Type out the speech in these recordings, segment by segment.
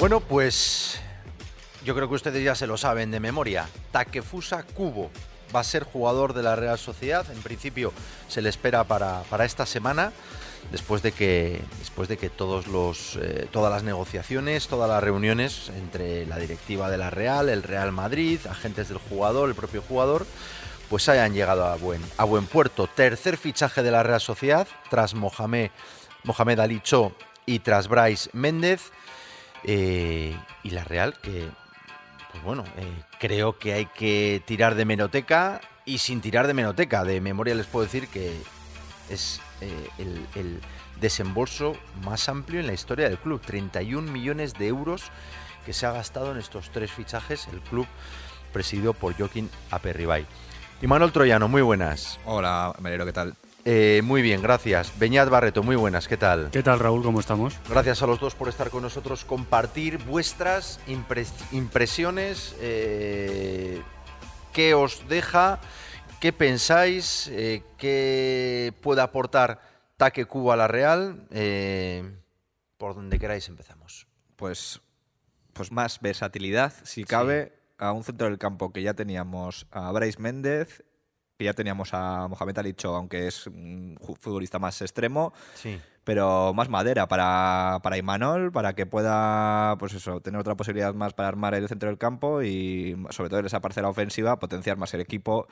Bueno, pues yo creo que ustedes ya se lo saben de memoria. Takefusa Kubo va a ser jugador de la Real Sociedad. En principio se le espera para, para esta semana después de que después de que todos los eh, todas las negociaciones, todas las reuniones entre la directiva de la Real, el Real Madrid, agentes del jugador, el propio jugador, pues hayan llegado a buen puerto. Tercer fichaje de la Real Sociedad tras Mohamed Mohamed Ali Cho y tras Bryce Méndez eh, y la Real que pues bueno, eh, creo que hay que tirar de menoteca y sin tirar de menoteca, de memoria les puedo decir que es eh, el, el desembolso más amplio en la historia del club. 31 millones de euros que se ha gastado en estos tres fichajes el club presidido por Joaquín Aperribay. Y Manuel Troyano, muy buenas. Hola, Melero, ¿qué tal? Eh, muy bien, gracias. Beñat Barreto, muy buenas, ¿qué tal? ¿Qué tal, Raúl? ¿Cómo estamos? Gracias a los dos por estar con nosotros, compartir vuestras impres- impresiones, eh, qué os deja, qué pensáis, eh, qué puede aportar Taque Cuba a la Real. Eh, por donde queráis empezamos. Pues, pues más versatilidad, si cabe, a un centro del campo que ya teníamos a Bryce Méndez, que ya teníamos a Mohamed Alicho, aunque es un futbolista más extremo, Sí. pero más madera para, para Imanol, para que pueda pues eso, tener otra posibilidad más para armar el centro del campo y sobre todo en esa parcela ofensiva potenciar más el equipo,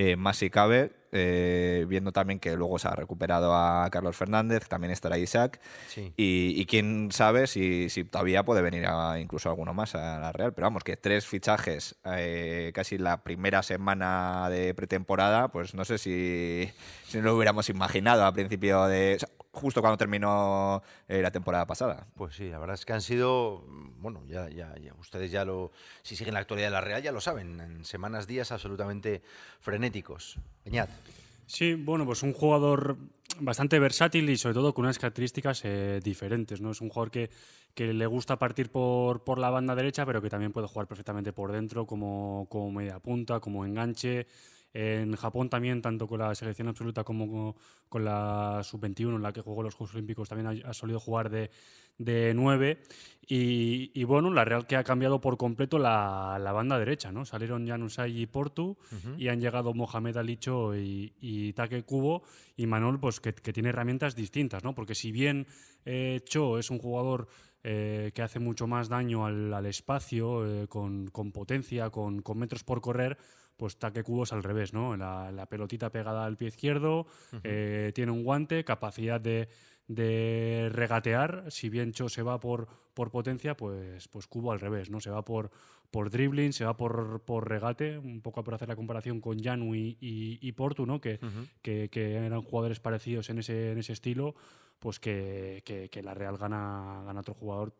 eh, más si cabe, eh, viendo también que luego se ha recuperado a Carlos Fernández, también estará Isaac Sí. y, y quién sabe si, si todavía puede venir a- incluso alguno más a la Real, pero vamos, que tres fichajes eh, casi la primera semana de pretemporada, pues no sé si, si no lo hubiéramos imaginado a principio de... o sea, justo cuando terminó eh, la temporada pasada. Pues sí, la verdad es que han sido, mm, bueno, ya, ya, ya, ustedes ya lo, si siguen la actualidad de la Real ya lo saben, en semanas, días absolutamente frenéticos. Sí, bueno, pues un jugador bastante versátil y sobre todo con unas características eh, diferentes, ¿no? Es un jugador que, le gusta partir por, por la banda derecha, pero que también puede jugar perfectamente por dentro, como, como media punta, como enganche. En Japón también, tanto con la selección absoluta como con, la sub-21, en la que jugó los Juegos Olímpicos, también ha, ha solido jugar de, de 9. Y, y bueno, la Real que ha cambiado por completo la, la banda derecha, ¿no? Salieron Janusay y Portu y han llegado Mohamed Alicho y, y Take Kubo y Manol, pues que, que tiene herramientas distintas, ¿no? Porque si bien eh, Cho es un jugador eh, que hace mucho más daño al, al espacio, eh, con, con potencia, con, con metros por correr, pues Take Kubo es al revés, ¿no? La, la pelotita pegada al pie izquierdo, eh, tiene un guante, capacidad de, de regatear. Si bien Cho se va por, por potencia, pues, pues Kubo al revés, ¿no? Se va por, por dribbling, se va por, por regate, un poco por hacer la comparación con Janu y, y, y Portu, ¿no? Que, que, que eran jugadores parecidos en ese, en ese estilo, pues que, que, que la Real gana, gana otro jugador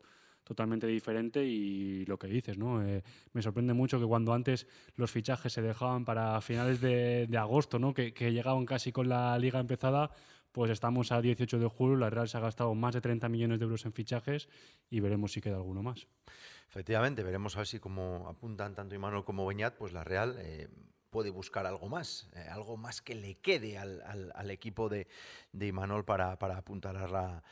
totalmente diferente y lo que dices, ¿no? Eh, me sorprende mucho que cuando antes los fichajes se dejaban para finales de, agosto, ¿no? Que, llegaban casi con la liga empezada, pues estamos a 18 de julio, la Real se ha gastado más de 30 millones de euros en fichajes y veremos si queda alguno más. Efectivamente, veremos a ver si como apuntan tanto Imanol como Beñat, pues la Real eh, puede buscar algo más, eh, algo más que le quede al, equipo de, Imanol para, para apuntalar la,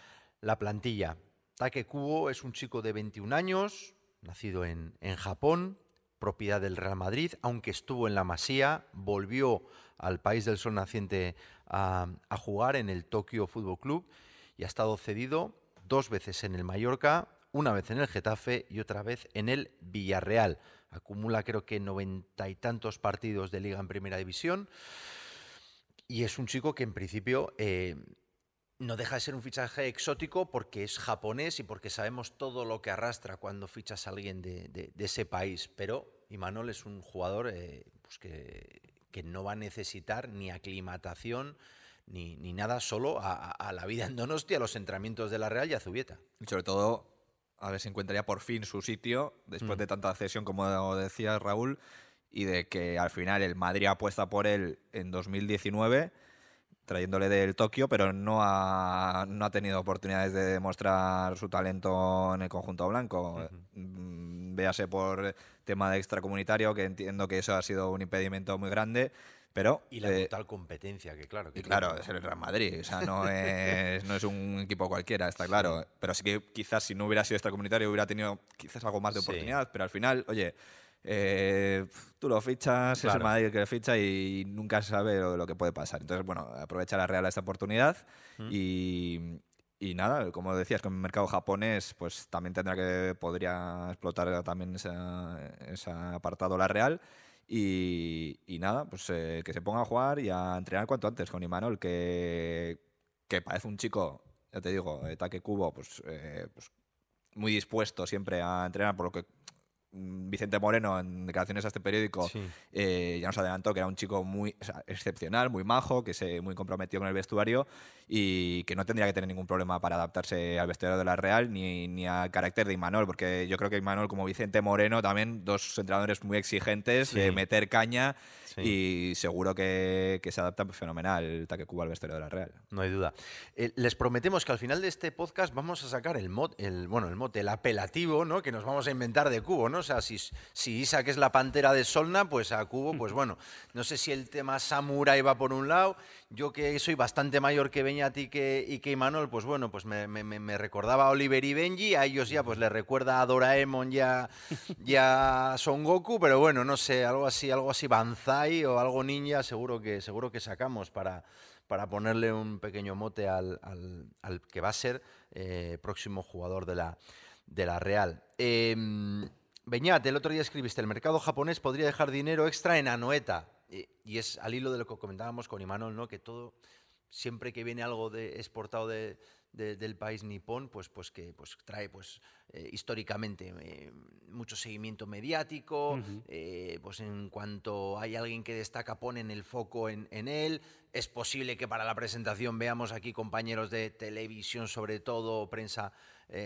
la plantilla. Take Kubo es un chico de 21 años, nacido en, en Japón, propiedad del Real Madrid, aunque estuvo en la Masía, volvió al país del sol naciente a, jugar en el Tokyo Fútbol Club y ha estado cedido dos veces en el Mallorca, una vez en el Getafe y otra vez en el Villarreal. Acumula creo que noventa y tantos partidos de liga en primera división y es un chico que en principio eh, no deja de ser un fichaje exótico porque es japonés y porque sabemos todo lo que arrastra cuando fichas a alguien de, de- de ese país. Pero Imanol es un jugador eh, pues que, que no va a necesitar ni aclimatación ni, ni nada, solo a, a- a la vida en Donosti, a los entrenamientos de la Real y a Zubieta. Y sobre todo, a ver si encontraría por fin su sitio, después Mm. de tanta cesión, como decía Raúl, y de que al final el Madrid apuesta por él en 2019, trayéndole del Tokio, pero no ha, no ha tenido oportunidades de demostrar su talento en el conjunto blanco. Mm, véase por tema de extracomunitario, que entiendo que eso ha sido un impedimento muy grande. Pero, y la eh, total competencia, que claro. Que y claro, es el Real Madrid, o sea, no es, no es un equipo cualquiera, está claro. Pero sí que quizás si no hubiera sido extracomunitario hubiera tenido quizás algo más de Sí. oportunidad, pero al final, oye, eh, tú lo fichas, es el Claro. Madrid que lo ficha y nunca se sabe lo, lo que puede pasar. Entonces, bueno, aprovecha la Real esta oportunidad Mm. y, y nada, como decías, con el mercado japonés, pues también tendrá que, podría explotar también ese apartado la Real. Y, y nada, pues eh, que se ponga a jugar y a entrenar cuanto antes con Imanol, que, que parece un chico, ya te digo, de taque cubo, pues, eh, pues muy dispuesto siempre a entrenar, por lo que Vicente Moreno en declaraciones a este periódico Sí. eh, ya nos adelantó que era un chico muy o sea, excepcional, muy majo, que se muy comprometido con el vestuario y que no tendría que tener ningún problema para adaptarse al vestuario de la Real ni, ni al carácter de Imanol, porque yo creo que Imanol, como Vicente Moreno, también dos entrenadores muy exigentes, Sí. de meter caña Sí. y seguro que, que se adapta fenomenal el Taque Cuba al vestuario de la Real. No hay duda. Eh, les prometemos que al final de este podcast vamos a sacar el mod, el, bueno, el mote, el apelativo, ¿no? Que nos vamos a inventar de Cubo, ¿no? O sea, si, si Isaac es la pantera de Solna, pues a Cubo, pues bueno, no sé si el tema Samurai va por un lado. Yo que soy bastante mayor que Beñat y que, y que Imanol, pues bueno, pues me, me- me- me recordaba a Oliver y Benji, a ellos ya pues les recuerda a Doraemon ya, ya Son Goku, pero bueno, no sé, algo así, algo así Banzai o algo ninja, seguro que, seguro que sacamos para, para ponerle un pequeño mote al, al- al que va a ser eh, próximo jugador de la, de la Real. Eh, Beñat, el otro día escribiste, el mercado japonés podría dejar dinero extra en Anoeta. Y es al hilo de lo que comentábamos con Imanol, ¿no? que todo, siempre que viene algo de, exportado de- de- del país nipón, pues, pues que pues, trae pues, eh, históricamente eh, mucho seguimiento mediático, eh, pues en cuanto hay alguien que destaca, ponen el foco en, en él. Es posible que para la presentación veamos aquí compañeros de televisión, sobre todo prensa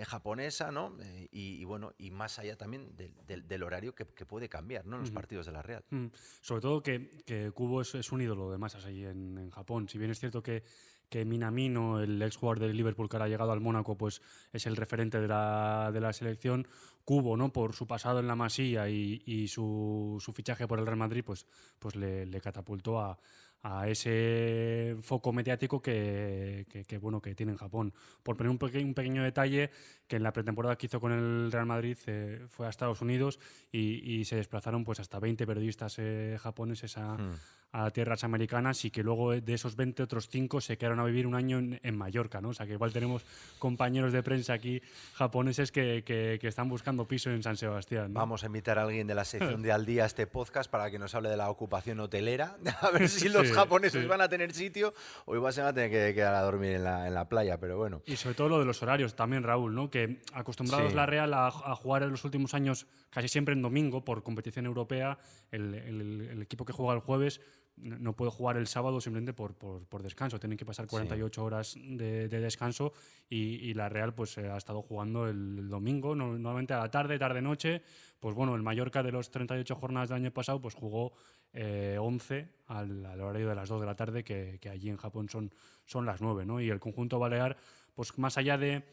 japonesa, ¿no? Y, y bueno, y más allá también del, del- del horario que, que puede cambiar, ¿no? En los partidos de la Real. Mm, Sobre todo que, que Kubo es, es un ídolo de masas allí en, en Japón. Si bien es cierto que, que Minamino, el ex jugador del Liverpool que ahora ha llegado al Mónaco, pues es el referente de la, de la selección, Kubo, ¿no? por su pasado en la Masía y, su, su fichaje por el Real Madrid, pues, pues le catapultó a, a ese foco mediático que, que- que, bueno, que tiene en Japón. Por poner un, peque- un pequeño detalle, que en la pretemporada que hizo con el Real Madrid eh, fue a Estados Unidos y, y se desplazaron pues hasta 20 periodistas eh, japoneses a, Mm. a tierras americanas y que luego de esos 20 otros 5 se quedaron a vivir un año en, en Mallorca, ¿no? O sea que igual tenemos compañeros de prensa aquí japoneses que, que- que están buscando piso en San Sebastián. ¿no? Vamos a invitar a alguien de la sección de Al Día a este podcast para que nos hable de la ocupación hotelera, a ver si los Sí, japoneses sí. van a tener sitio o igual se van a tener que quedar a dormir en la, en la playa, pero bueno. Y sobre todo lo de los horarios también, Raúl, ¿no? Que acostumbrados Sí. la Real a, a jugar en los últimos años casi siempre en domingo por competición europea, el, el- el equipo que juega el jueves no puede jugar el sábado simplemente por, por- por descanso. Tienen que pasar 48 horas de, de descanso y, y la Real pues eh, ha estado jugando el, el domingo, no- normalmente a la tarde, tarde-noche. Pues bueno, el Mallorca de los 38 jornadas del año pasado pues jugó eh, 11 al, al horario de las 2 de la tarde, que, que allí en Japón son, son las 9, ¿no? Y el conjunto balear, pues más allá de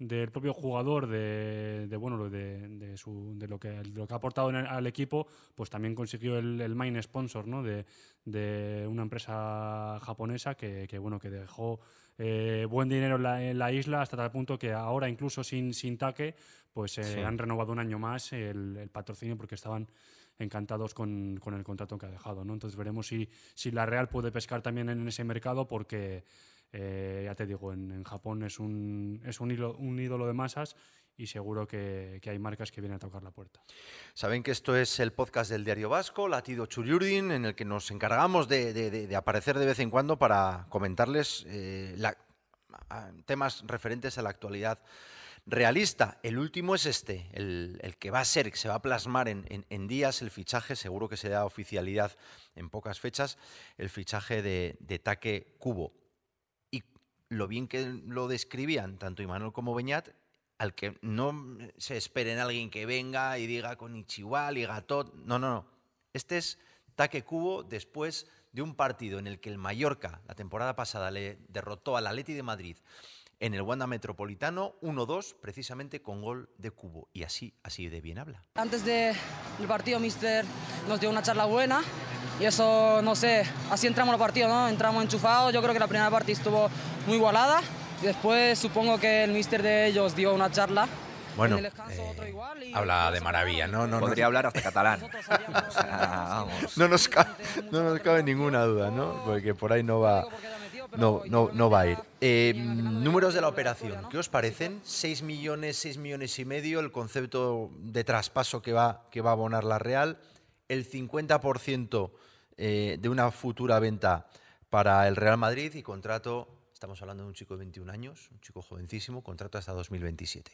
del propio jugador, de, de, bueno, de, de su- de lo, que, de lo que ha aportado en el- al equipo, pues también consiguió el, el main sponsor ¿no? de, de una empresa japonesa que, que, bueno, que dejó eh, buen dinero en la, en la isla hasta tal punto que ahora incluso sin, sin taque pues eh, Sí. han renovado un año más el, el patrocinio porque estaban encantados con, con el contrato que ha dejado. ¿no? Entonces veremos si, si la Real puede pescar también en ese mercado porque, eh, ya te digo, en, Japón es un, es un, ídolo, de masas y seguro que, hay marcas que vienen a tocar la puerta. Saben que esto es el podcast del Diario Vasco, Latido Churiurdin, en el que nos encargamos de, aparecer de vez en cuando para comentarles eh, temas referentes a la actualidad realista. El último es este, el, que va a ser, que se va a plasmar en días el fichaje, seguro que se da oficialidad en pocas fechas, el fichaje de, de Taque Cubo. Lo bien que lo describían tanto Imanol como Beñat, al que no se esperen alguien que venga y diga con Ichiwal y Gatot. No, no, no. Este es Taque Cubo después de un partido en el que el Mallorca la temporada pasada le derrotó al Atleti de Madrid en el Wanda Metropolitano 1-2 precisamente con gol de Cubo y así así de bien habla. Antes del partido Mister nos dio una charla buena y eso no sé, así entramos al partido, ¿no? Entramos enchufados, yo creo que la primera parte estuvo muy igualada y después supongo que el Mister de ellos dio una charla bueno, eh, habla de maravilla, ¿no? no Podría hablar hasta catalán. No nos, cabe, no nos cabe ninguna duda, ¿no? Porque por ahí no va, no, no, no va a ir. Eh, números de la operación, ¿qué os parecen? 6 millones, 6 millones y medio, el concepto de traspaso que va, que va a abonar la Real, el 50% eh, de una futura venta para el Real Madrid y contrato, estamos hablando de un chico de 21 años, un chico jovencísimo, contrato hasta 2027.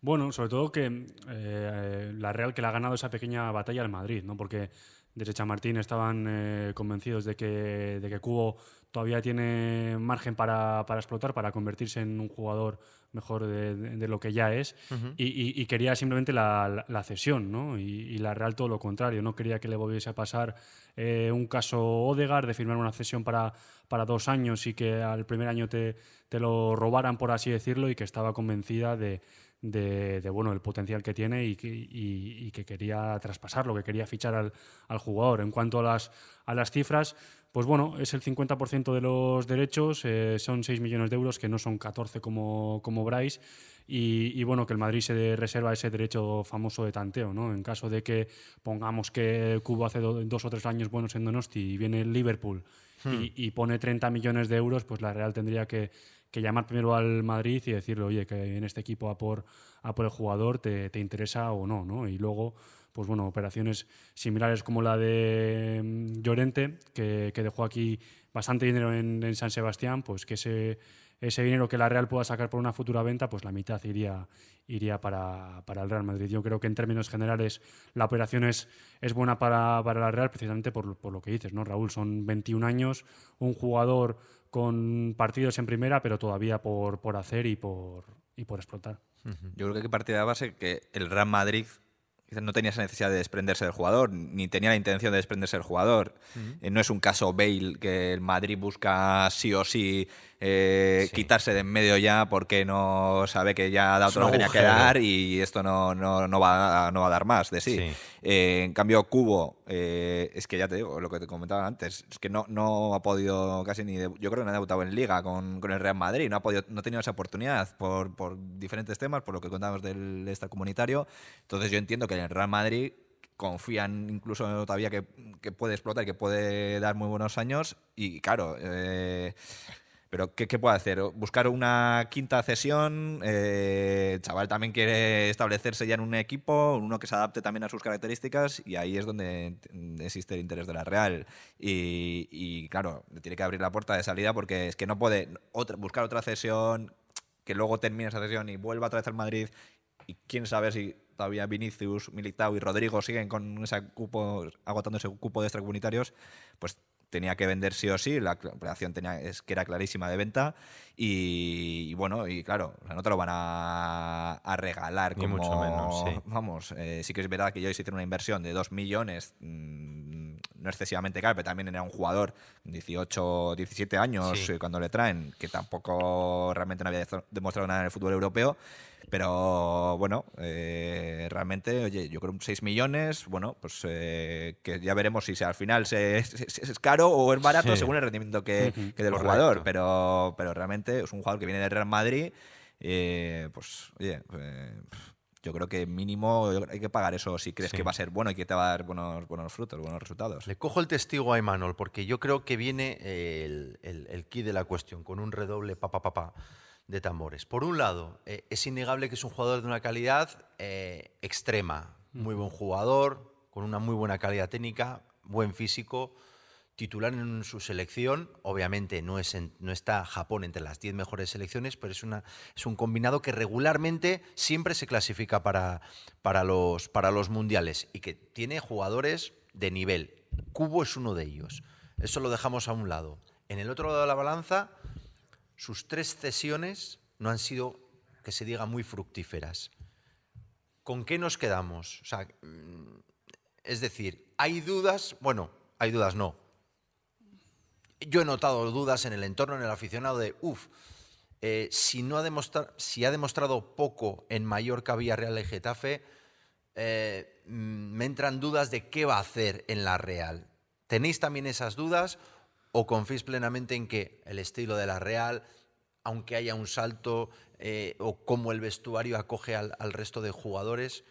Bueno, sobre todo que eh, la Real que le ha ganado esa pequeña batalla al Madrid, ¿no? Porque desde Chamartín estaban eh, convencidos de que, de que Cubo todavía tiene margen para, para, explotar, para convertirse en un jugador mejor de, lo que ya es, y, quería simplemente la, la, cesión, ¿no? Y, la Real todo lo contrario, no quería que le volviese a pasar eh, un caso Odegar de firmar una cesión para, para dos años y que al primer año te, te lo robaran, por así decirlo, y que estaba convencida de de, bueno, el potencial que tiene y que, quería traspasarlo, que quería fichar al, jugador. En cuanto a las, a las cifras, pues bueno, es el 50% de los derechos, eh, son 6 millones de euros, que no son 14 como, como Bryce. Y, bueno, que el Madrid se reserva ese derecho famoso de tanteo, ¿no? En caso de que pongamos que Cubo hace dos o tres años buenos en Donosti y viene el Liverpool y, hmm. y, pone 30 millones de euros, pues la Real tendría que, que llamar primero al Madrid y decirle, oye, que en este equipo a por, a por el jugador te, te interesa o no, ¿no? Y luego, pues bueno, operaciones similares como la de mm, Llorente, que, que dejó aquí bastante dinero en, San Sebastián, pues que ese, ese dinero que la Real pueda sacar por una futura venta, pues la mitad iría, iría para, para el Real Madrid. Yo creo que en términos generales la operación es, es buena para, para la Real precisamente por, por, lo que dices, ¿no, Raúl? Son 21 años, un jugador con partidos en primera, pero todavía por, por hacer y por, y por explotar. Yo creo que hay que partir de la base que el Real Madrid no tenía esa necesidad de desprenderse del jugador, ni tenía la intención de desprenderse del jugador. Eh, no es un caso Bale que el Madrid busca sí o sí eh, quitarse de en medio ya porque no sabe que ya ha dado todo lo que tenía que dar y esto no, no, no, va, no va a dar más de sí. Eh, en cambio, Cubo, es que ya te digo, lo que te comentaba antes, es que no, no ha podido casi ni. yo creo que no ha debutado en Liga con, con el Real Madrid, no ha, podido, no ha tenido esa oportunidad por, por diferentes temas, por lo que contábamos del Estado comunitario. Entonces, yo entiendo que Real Madrid confían incluso todavía que, que puede explotar, que puede dar muy buenos años y claro, eh, pero ¿qué, ¿qué, puede hacer? Buscar una quinta cesión. Eh, el chaval también quiere establecerse ya en un equipo, uno que se adapte también a sus características, y ahí es donde existe el interés de la Real. Y, claro, tiene que abrir la puerta de salida porque es que no puede buscar otra cesión, que luego termine esa cesión y vuelva otra vez al Madrid. Y quién sabe si todavía Vinicius, Militao y Rodrigo siguen con ese cupo, agotando ese cupo de extracomunitarios, pues tenía que vender sí o sí, la operación tenía, es que era clarísima de venta y, bueno, y claro, no te lo van a, regalar como... mucho menos, Vamos, eh, sí que es verdad que yo hice una inversión de 2 millones, mm, no excesivamente caro, pero también era un jugador 18, 17 años eh, cuando le traen, que tampoco realmente no había demostrado nada en el fútbol europeo. Pero bueno, eh, realmente, oye, yo creo un 6 millones, bueno, pues eh, que ya veremos si al final se, es caro o es barato según el rendimiento que, del jugador. Pero, pero realmente es un jugador que viene del Real Madrid, eh, pues oye, yo creo que mínimo hay que pagar eso si crees que va a ser bueno y que te va a dar buenos, buenos frutos, buenos resultados. Le cojo el testigo a Emanuel porque yo creo que viene el, el, el key de la cuestión con un redoble papá papá. Pa, pa de tambores. Por un lado, eh, es innegable que es un jugador de una calidad eh, extrema, muy buen jugador, con una muy buena calidad técnica, buen físico, titular en su selección. Obviamente no, es no está Japón entre las 10 mejores selecciones, pero es, una, es un combinado que regularmente siempre se clasifica para, para, los, para los mundiales y que tiene jugadores de nivel. Cubo es uno de ellos. Eso lo dejamos a un lado. En el otro lado de la balanza sus tres cesiones no han sido, que se diga, muy fructíferas. ¿Con qué nos quedamos? O sea, mm, es decir, hay dudas, bueno, hay dudas, no. Yo he notado dudas en el entorno, en el aficionado de, uff, eh, si, no ha demostrado, si ha demostrado poco en Mallorca, Villarreal y Getafe, eh, mm, me entran dudas de qué va a hacer en la Real. ¿Tenéis también esas dudas o confiáis plenamente en que el estilo de la Real, aunque haya un salto, eh, o cómo el vestuario acoge al, resto de jugadores?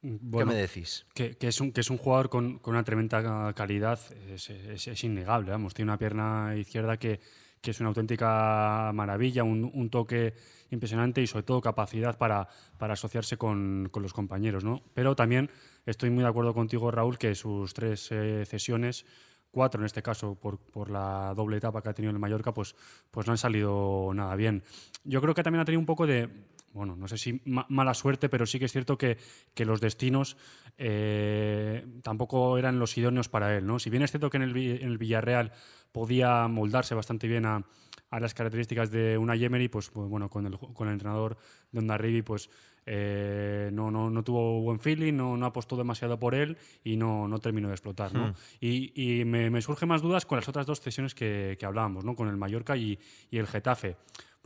¿Qué me decís? Que, es un, que es un jugador con, una tremenda calidad, es, innegable. Vamos, tiene una pierna izquierda que, que es una auténtica maravilla, un, toque impresionante y sobre todo capacidad para, para asociarse con, con, los compañeros. ¿no? Pero también estoy muy de acuerdo contigo, Raúl, que sus tres eh, cesiones, cuatro en este caso, por, por, la doble etapa que ha tenido en el Mallorca, pues, pues no han salido nada bien. Yo creo que también ha tenido un poco de, bueno, no sé si mala suerte, pero sí que es cierto que, que los destinos eh, tampoco eran los idóneos para él. ¿no? Si bien es cierto que en el, en el Villarreal podía moldarse bastante bien a, las características de una Yemery, pues, pues, bueno, con el, con el entrenador de Ondarribi, pues eh, no, no, no, tuvo buen feeling, no, no, apostó demasiado por él y no, no terminó de explotar. ¿no? Hmm. Y, y me, me surgen más dudas con las otras dos sesiones que, que hablábamos, ¿no? con el Mallorca y, y el Getafe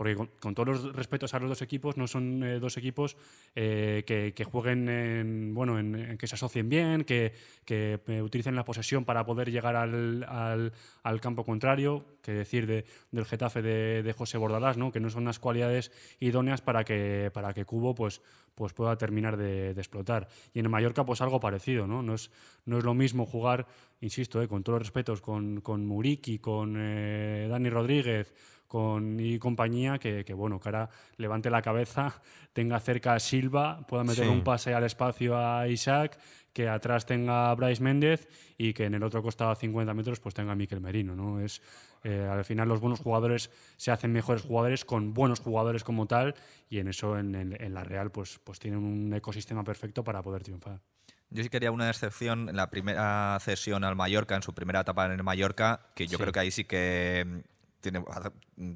porque con, todos los respetos a los dos equipos, no son eh, dos equipos eh, que, jueguen, en, bueno, en, que se asocien bien, que, eh, utilicen la posesión para poder llegar al, campo contrario, que decir de, del Getafe de, José Bordalás, ¿no? que no son unas cualidades idóneas para que, para que Cubo pues, pues pueda terminar de, explotar. Y en Mallorca, pues algo parecido, ¿no? No es, no es lo mismo jugar, insisto, con todos los respetos, con, con Muriki, con Dani Rodríguez, con, y compañía que, bueno, que ahora levante la cabeza, tenga cerca a Silva, pueda meter un pase al espacio a Isaac, que atrás tenga a Bryce Méndez y que en el otro costado a 50 metros pues tenga a Miquel Merino. ¿no? Es, eh, al final los buenos jugadores se hacen mejores jugadores con buenos jugadores como tal y en eso en, en, la Real pues, pues tienen un ecosistema perfecto para poder triunfar. Yo sí quería una excepción en la primera cesión al Mallorca, en su primera etapa en el Mallorca, que yo creo que ahí sí que tiene,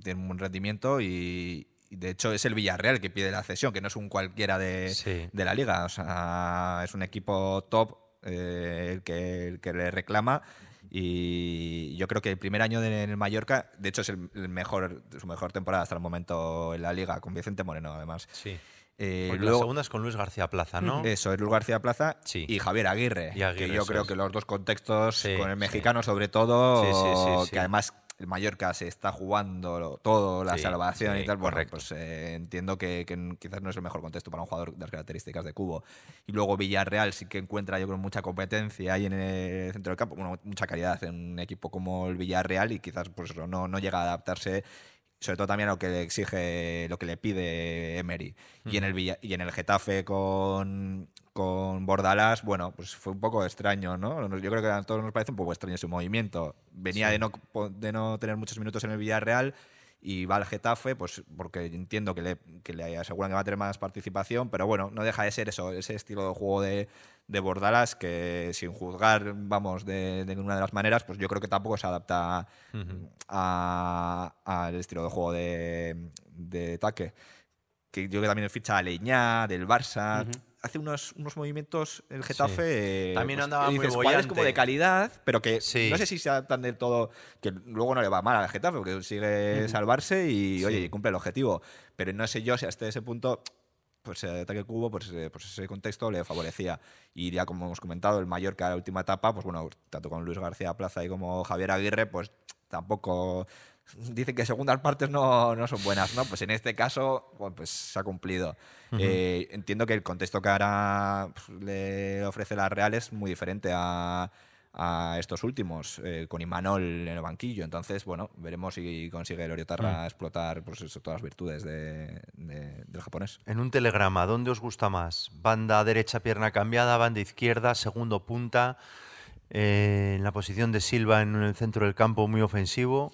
tiene un buen rendimiento y, de hecho es el Villarreal que pide la cesión, que no es un cualquiera de, de la liga. O sea, es un equipo top eh, el, que, el que le reclama. Y yo creo que el primer año en el Mallorca, de hecho, es el, mejor, su mejor temporada hasta el momento en la liga, con Vicente Moreno, además. Sí. Eh, Porque la segunda es con Luis García Plaza, ¿no? Eso, es Luis García Plaza y Javier Aguirre. que yo creo que los dos contextos, con el mexicano sobre todo, que además el Mallorca se está jugando todo, la salvación y tal, bueno, pues eh, entiendo que, quizás no es el mejor contexto para un jugador de las características de Cubo. Y luego Villarreal sí que encuentra, yo creo, mucha competencia ahí en el centro del campo, bueno, mucha calidad en un equipo como el Villarreal y quizás pues no, no llega a adaptarse sobre todo también a lo que le exige, lo que le pide Emery. Y, en el y en el Getafe con, con Bordalás, bueno, pues fue un poco extraño, ¿no? Yo creo que a todos nos parece un poco extraño su movimiento. Venía de, no, de no tener muchos minutos en el Villarreal y va al Getafe, pues porque entiendo que le, que le aseguran que va a tener más participación, pero bueno, no deja de ser eso, ese estilo de juego de, de Bordalas que sin juzgar, vamos, de, ninguna de las maneras, pues yo creo que tampoco se adapta al estilo de juego de, de Taque. Que yo creo que también ficha a Leñá, del Barça hace unos, unos movimientos el Getafe. Eh, También pues, andaba muy bollante. como de calidad, pero que no sé si se adaptan del todo. Que luego no le va mal al Getafe, porque consigue salvarse y, oye, cumple el objetivo. Pero no sé yo si hasta ese punto pues el ataque cubo, pues, eh, pues, ese contexto le favorecía. Y ya como hemos comentado, el Mallorca, la última etapa, pues bueno, tanto con Luis García Plaza y como Javier Aguirre, pues tampoco dicen que segundas partes no, no, son buenas, ¿no? Pues en este caso, pues se ha cumplido. Eh, entiendo que el contexto que ahora pues, le ofrece la Real es muy diferente a, a estos últimos, eh, con Imanol en el banquillo. Entonces, bueno, veremos si consigue el Oriotarra mm. explotar pues todas las virtudes de, del japonés. En un telegrama, ¿dónde os gusta más? ¿Banda derecha, pierna cambiada, banda izquierda, segundo punta? Eh, en la posición de Silva en el centro del campo muy ofensivo.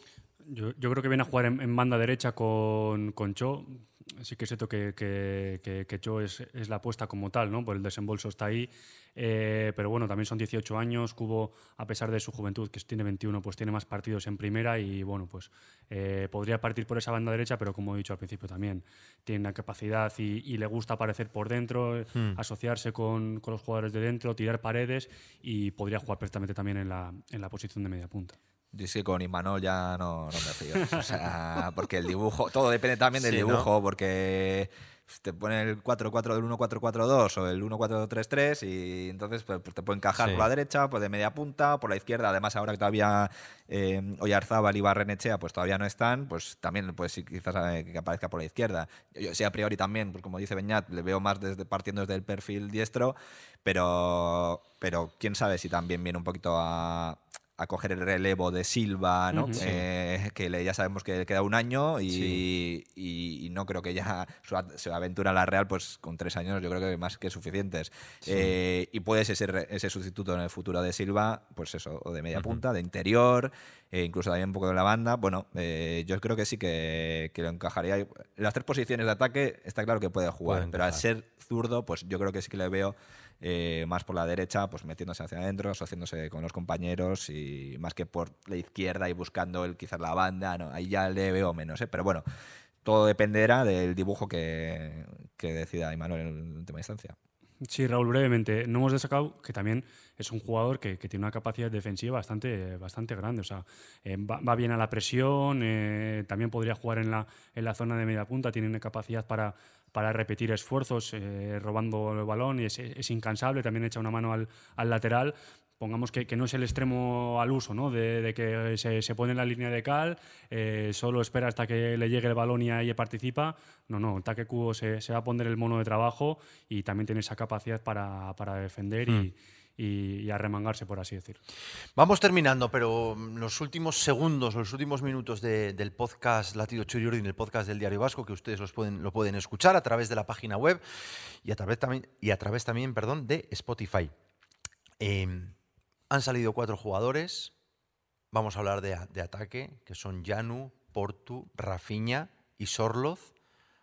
Yo, creo que viene a jugar en, banda derecha con, con Cho. Sí que es cierto que, que, que, Cho es, es, la apuesta como tal, ¿no? Por el desembolso está ahí. Eh, pero bueno, también son 18 años. Cubo, a pesar de su juventud, que tiene 21, pues tiene más partidos en primera y bueno, pues eh, podría partir por esa banda derecha, pero como he dicho al principio también, tiene la capacidad y, le gusta aparecer por dentro, hmm. asociarse con, con, los jugadores de dentro, tirar paredes y podría jugar perfectamente también en la, en la posición de media punta. Yo sí, con Imanol ya no, no me fío. O sea, porque el dibujo, todo depende también del dibujo, porque te pone el 4-4 del 1-4-4-2 o el 1-4-3-3 y entonces pues, pues, te puede encajar por la derecha, pues de media punta, por la izquierda. Además, ahora que todavía eh, Oyarzábal y Barrenechea pues todavía no están, pues también pues quizás eh, que aparezca por la izquierda. Yo, sí, a priori también, pues como dice Beñat, le veo más desde partiendo desde el perfil diestro, pero, pero quién sabe si también viene un poquito a a coger el relevo de Silva, ¿no? Eh, que le, ya sabemos que queda un año y, y, no creo que ya su, aventura en la Real, pues con tres años yo creo que más que suficientes. Eh, y puede ser ese, sustituto en el futuro de Silva, pues eso, o de media punta, de interior, e incluso también un poco de la banda. Bueno, eh, yo creo que sí que, que, lo encajaría. En las tres posiciones de ataque está claro que puede jugar, pero al ser zurdo, pues yo creo que sí que le veo eh, más por la derecha, pues metiéndose hacia adentro, asociándose con los compañeros y más que por la izquierda y buscando el, quizás la banda, no, ahí ya le veo menos, ¿eh? pero bueno, todo dependerá del dibujo que, que decida Imanol en última instancia. Sí, Raúl, brevemente. No hemos destacado que también es un jugador que, tiene una capacidad defensiva bastante, bastante grande. O sea, eh, va, bien a la presión, eh, también podría jugar en la, en la zona de media punta, tiene una capacidad para, para repetir esfuerzos eh, robando el balón y es, es, incansable, también echa una mano al, al lateral pongamos que, que, no es el extremo al uso, ¿no? de, que se, se, pone en la línea de cal, eh, solo espera hasta que le llegue el balón y ahí participa. No, no, Cubo se, se, va a poner el mono de trabajo y también tiene esa capacidad para, para defender y, hmm. Y, y, arremangarse, por así decirlo. Vamos terminando, pero los últimos segundos, los últimos minutos de, del podcast Latido Churiurdin, el podcast del Diario Vasco, que ustedes los pueden, lo pueden escuchar a través de la página web y a través también, y a través también perdón, de Spotify. Eh, han salido cuatro jugadores. Vamos a hablar de, ataque, que son Janu, Portu, Rafiña y Sorloz.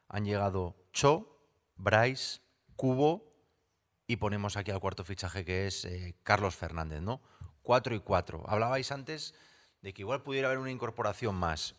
Han llegado Cho, Bryce, Cubo y ponemos aquí al cuarto fichaje que es eh, Carlos Fernández, ¿no? Cuatro y cuatro. Hablabais antes de que igual pudiera haber una incorporación más.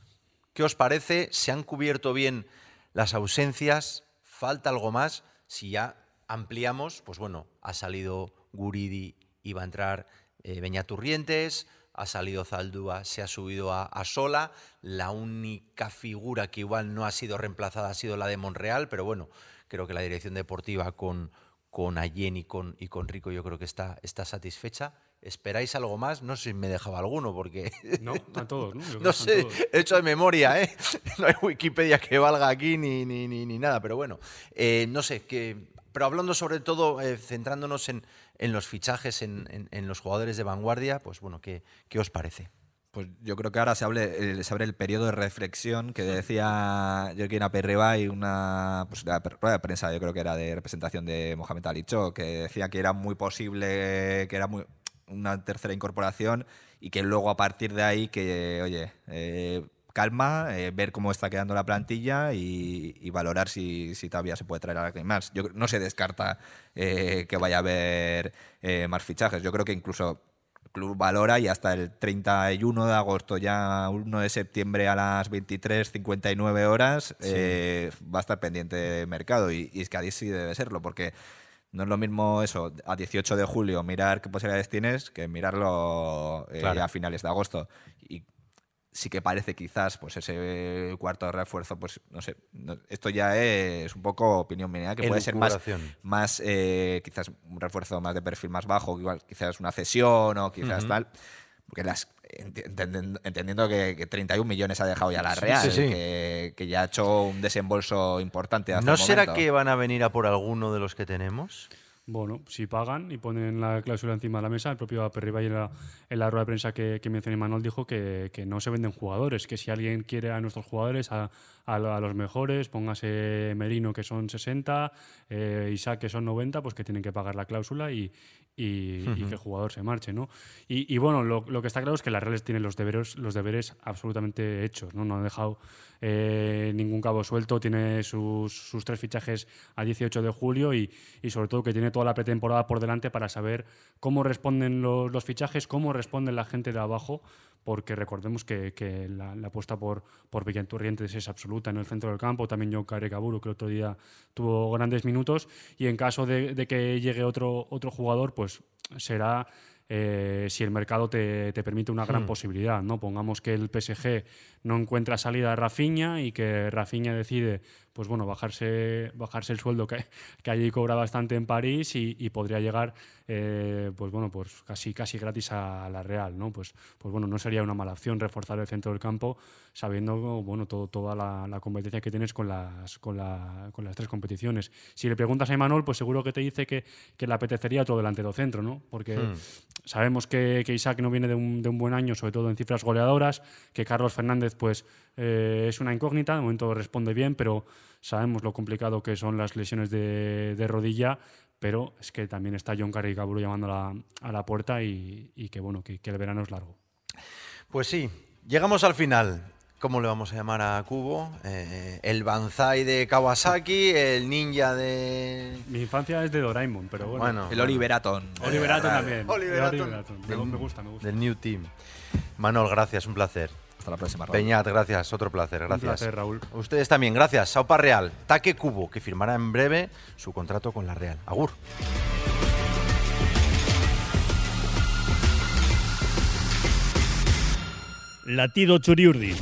¿Qué os parece? ¿Se han cubierto bien las ausencias? ¿Falta algo más? Si ya ampliamos, pues bueno, ha salido Guridi, iba a entrar eh, Beñaturrientes, ha salido Zaldúa, se ha subido a, Sola. La única figura que igual no ha sido reemplazada ha sido la de Monreal, pero bueno, creo que la dirección deportiva con, con Allen y con, y con Rico yo creo que está, está satisfecha. ¿Esperáis algo más? No sé si me dejaba alguno, porque... No, a todos, ¿no? no sé, he hecho de memoria, ¿eh? No hay Wikipedia que valga aquí ni, ni, ni, nada, pero bueno, eh, no sé, que, pero hablando sobre todo, eh, centrándonos en, en los fichajes, en, los jugadores de vanguardia, pues bueno, ¿qué, qué os parece? Pues yo creo que ahora se, hable, se abre el periodo de reflexión que decía Joaquín Aperriba y una pues, rueda de prensa, yo creo que era de representación de Mohamed Ali que decía que era muy posible, que era muy, una tercera incorporación y que luego a partir de ahí que, oye, eh, calma, eh, ver cómo está quedando la plantilla y, valorar si, todavía se puede traer a alguien más. Yo, no se descarta eh, que vaya a haber eh, más fichajes. Yo creo que incluso el club valora y hasta el 31 de agosto, ya 1 de septiembre a las 23.59 horas, va a estar pendiente de mercado. Y, es que a sí debe serlo, porque no es lo mismo eso a 18 de julio mirar qué posibilidades tienes que mirarlo a finales de agosto. Y sí que parece quizás pues ese cuarto refuerzo, pues no sé, esto ya es un poco opinión mía, que puede ser más, más eh, quizás un refuerzo más de perfil más bajo, igual quizás una cesión o quizás tal, porque las entendiendo, que, 31 millones ha dejado ya la Real, Que, ya ha hecho un desembolso importante. ¿No será que van a venir a por alguno de los que tenemos? Bueno, si pagan y ponen la cláusula encima de la mesa, el propio Aperriba en la, en la rueda de prensa que, mencioné Manuel dijo que, no se venden jugadores, que si alguien quiere a nuestros jugadores, a, a, los mejores, póngase Merino que son 60, eh, Isaac que son 90, pues que tienen que pagar la cláusula y, y, que el jugador se marche, ¿no? Y, bueno, lo, que está claro es que la Real tiene los deberes, los deberes absolutamente hechos, ¿no? No han dejado eh, ningún cabo suelto, tiene sus, tres fichajes a 18 de julio y, sobre todo que tiene toda la pretemporada por delante para saber cómo responden los, fichajes, cómo responde la gente de abajo, porque recordemos que, la, apuesta por, por Villanturrientes es absoluta en el centro del campo, también John Caburu, que el otro día tuvo grandes minutos, y en caso de, de que llegue otro, otro jugador, pues pues será eh, si el mercado te, permite una gran hmm. posibilidad. ¿no? Pongamos que el PSG no encuentra salida a Rafinha y que Rafinha decide pues bueno, bajarse, bajarse el sueldo que, que allí cobra bastante en París y, podría llegar eh, pues bueno, pues casi, casi gratis a la Real. ¿no? Pues, pues bueno, no sería una mala opción reforzar el centro del campo sabiendo bueno, todo, toda la, competencia que tienes con las, con, con, las tres competiciones. Si le preguntas a Emanuel, pues seguro que te dice que, que le apetecería todo delantero centro, ¿no? porque hmm. sabemos que, que, Isaac no viene de un, de un buen año, sobre todo en cifras goleadoras, que Carlos Fernández pues eh, es una incógnita, de momento responde bien, pero sabemos lo complicado que son las lesiones de, rodilla, pero es que también está John Carricaburo llamando a la, puerta y, que bueno, que, el verano es largo. Pues sí, llegamos al final. ¿Cómo le vamos a llamar a Kubo? Eh, el Banzai de Kawasaki, el ninja de. Mi infancia es de Doraemon, pero bueno. el Oliveraton. Oliveraton también. Oliveraton. Me, gusta, me gusta. Del New Team. Manol, gracias, un placer. Hasta la próxima, Raúl. Peñat, gracias, otro placer, gracias. Un placer, Raúl. Ustedes también, gracias. Saupa Real, Taque Cubo, que firmará en breve su contrato con la Real. Agur. Latido Churiurdi.